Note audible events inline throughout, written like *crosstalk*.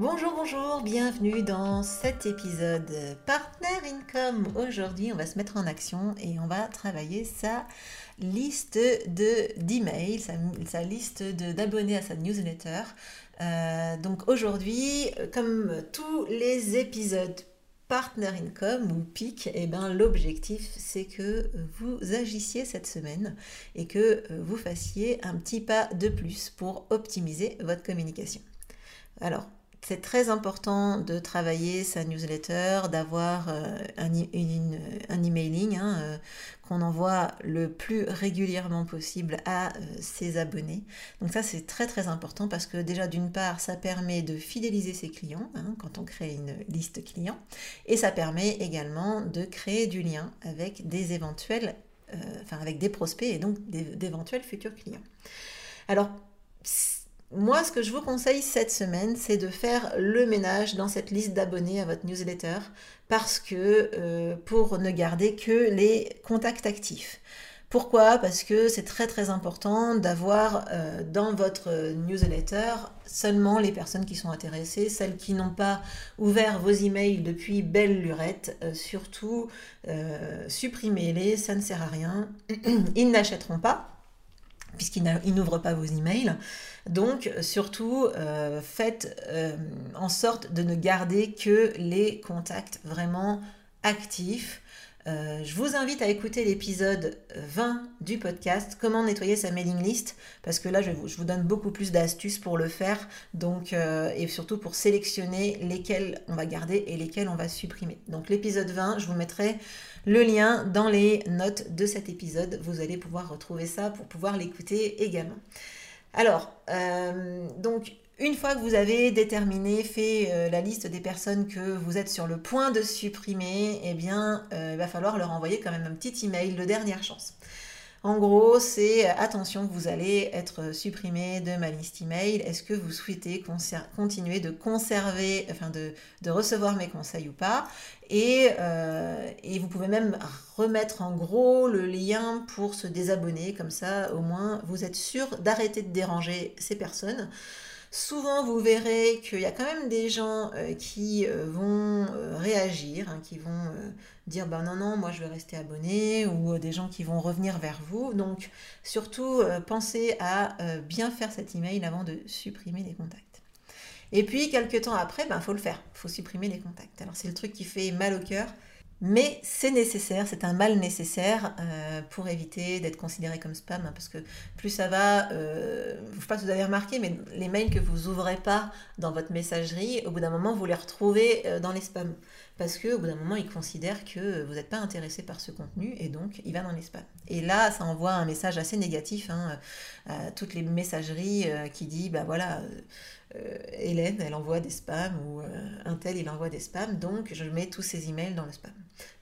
Bonjour, bonjour, bienvenue dans cet épisode Partner Income. Aujourd'hui, on va se mettre en action et on va travailler sa liste de d'emails, sa, liste d'abonnés à sa newsletter. Euh, donc aujourd'hui, comme tous les épisodes Partner Income ou PIC, eh ben, l'objectif c'est que vous agissiez cette semaine et que vous fassiez un petit pas de plus pour optimiser votre communication. Alors, c'est très important de travailler sa newsletter, d'avoir euh, un, un, emailing hein, euh, qu'on envoie le plus régulièrement possible à euh, ses abonnés. Donc ça c'est très très important parce que déjà d'une part ça permet de fidéliser ses clients hein, quand on crée une liste client et ça permet également de créer du lien avec des éventuels, enfin avec des prospects et donc d'éventuels futurs clients. Alors moi, ce que je vous conseille cette semaine, c'est de faire le ménage dans cette liste d'abonnés à votre newsletter parce que euh, pour ne garder que les contacts actifs. Pourquoi? Parce que c'est très très important d'avoir euh, dans votre newsletter seulement les personnes qui sont intéressées, celles qui n'ont pas ouvert vos emails depuis belle lurette. Euh, surtout, supprimez-les, ça ne sert à rien. *clears throat* Ils n'achèteront pas puisqu'ils n'ouvrent pas vos emails. Donc surtout, euh, faites euh, en sorte de ne garder que les contacts vraiment actifs. Euh, je vous invite à écouter l'épisode 20 du podcast Comment nettoyer sa mailing list parce que là je vous, donne beaucoup plus d'astuces pour le faire donc et surtout pour sélectionner lesquels on va garder et lesquels on va supprimer. Donc l'épisode 20, je vous mettrai le lien dans les notes de cet épisode. Vous allez pouvoir retrouver ça pour pouvoir l'écouter également. Alors, euh, donc, une fois que vous avez déterminé, fait euh, la liste des personnes que vous êtes sur le point de supprimer, eh bien, euh, il va falloir leur envoyer quand même un petit email de dernière chance. En gros, c'est attention que vous allez être supprimé de ma liste email. Est-ce que vous souhaitez continuer de conserver, enfin de, recevoir mes conseils ou pas? Euh, et, vous pouvez même remettre en gros le lien pour se désabonner. Comme ça, au moins, vous êtes sûr d'arrêter de déranger ces personnes. Souvent, vous verrez qu'il y a quand même des gens euh, qui euh, vont euh, réagir, hein, qui vont dire ben non, non, moi je vais rester abonné, ou des gens qui vont revenir vers vous. Donc, surtout, pensez à bien faire cet email avant de supprimer les contacts. Et puis, quelques temps après, il ben, faut le faire, il faut supprimer les contacts. Alors, c'est le truc qui fait mal au cœur. Mais c'est nécessaire, c'est un mal nécessaire euh, pour éviter d'être considéré comme spam, hein, parce que plus ça va, euh, je ne sais pas si vous avez remarqué, mais les mails que vous ouvrez pas dans votre messagerie, au bout d'un moment, vous les retrouvez euh, dans les spams, parce qu'au bout d'un moment, ils considèrent que vous n'êtes pas intéressé par ce contenu, et donc il va dans les spams. Et là, ça envoie un message assez négatif hein, à toutes les messageries qui dit, bah voilà euh, Hélène, elle envoie des spams ou euh, un tel, il envoie des spams. Donc, je mets tous ces emails dans le spam.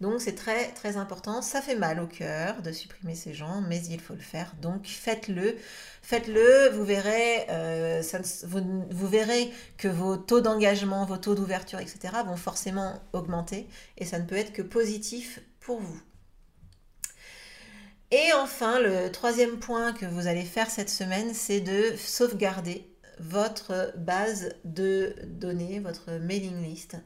Donc, c'est très, très important. Ça fait mal au cœur de supprimer ces gens, mais il faut le faire. Donc, faites-le. Faites-le. Vous verrez, euh, vous, verrez que vos taux d'engagement, vos taux d'ouverture, etc. vont forcément augmenter. Et ça ne peut être que positif pour vous. Et enfin, le troisième point que vous allez faire cette semaine, c'est de sauvegarder votre base de données, votre mailing list.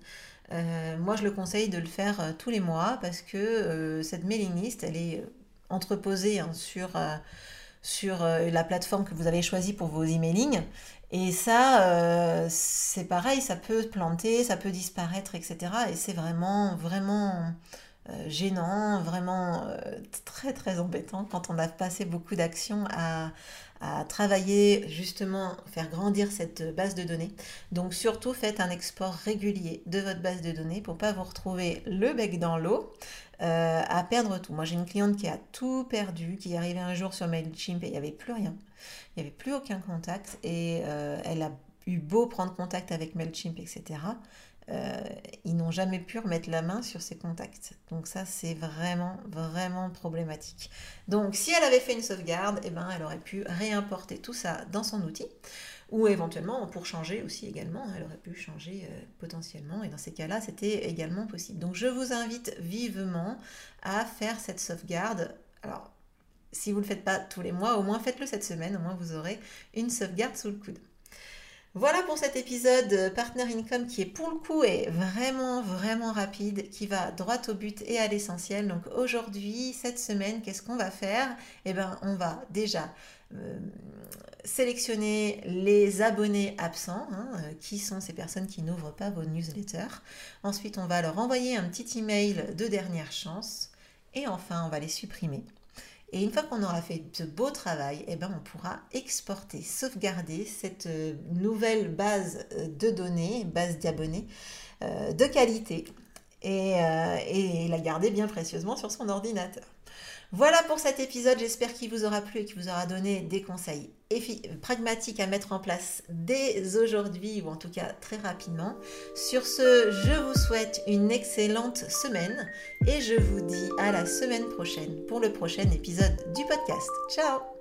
moi, je le conseille de le faire tous les mois parce que cette mailing list, elle est entreposée hein, sur, la plateforme que vous avez choisie pour vos emailing. Et ça, c'est pareil, ça peut planter, ça peut disparaître, etc. Et c'est vraiment, vraiment euh, gênant, vraiment euh, très très embêtant quand on a passé beaucoup d'actions à, travailler justement, faire grandir cette base de données. Donc surtout faites un export régulier de votre base de données pour pas vous retrouver le bec dans l'eau euh, à perdre tout. Moi j'ai une cliente qui a tout perdu, qui est arrivée un jour sur MailChimp et il n'y avait plus rien. Il n'y avait plus aucun contact et elle a eu beau prendre contact avec MailChimp, etc. Euh, ils n'ont jamais pu remettre la main sur ses contacts. Donc ça, c'est vraiment, vraiment problématique. Donc si elle avait fait une sauvegarde, eh ben, elle aurait pu réimporter tout ça dans son outil. Ou éventuellement, pour changer aussi également, elle aurait pu changer euh, potentiellement. Et dans ces cas-là, c'était également possible. Donc je vous invite vivement à faire cette sauvegarde. Alors, si vous ne le faites pas tous les mois, au moins faites-le cette semaine. Au moins, vous aurez une sauvegarde sous le coude. Voilà pour cet épisode Partner Income qui est pour le coup est vraiment vraiment rapide, qui va droit au but et à l'essentiel. Donc aujourd'hui, cette semaine, qu'est-ce qu'on va faire? Eh bien, on va déjà euh, sélectionner les abonnés absents, hein, euh, qui sont ces personnes qui n'ouvrent pas vos newsletters. Ensuite, on va leur envoyer un petit email de dernière chance. Et enfin, on va les supprimer. Et une fois qu'on aura fait ce beau travail, eh ben, on pourra exporter, sauvegarder cette euh, nouvelle base euh, de données, base d'abonnés euh, de qualité et, et la garder bien précieusement sur son ordinateur. Voilà pour cet épisode, j'espère qu'il vous aura plu et qu'il vous aura donné des conseils pragmatiques à mettre en place dès aujourd'hui ou en tout cas très rapidement. Sur ce, je vous souhaite une excellente semaine et je vous dis à la semaine prochaine pour le prochain épisode du podcast. Ciao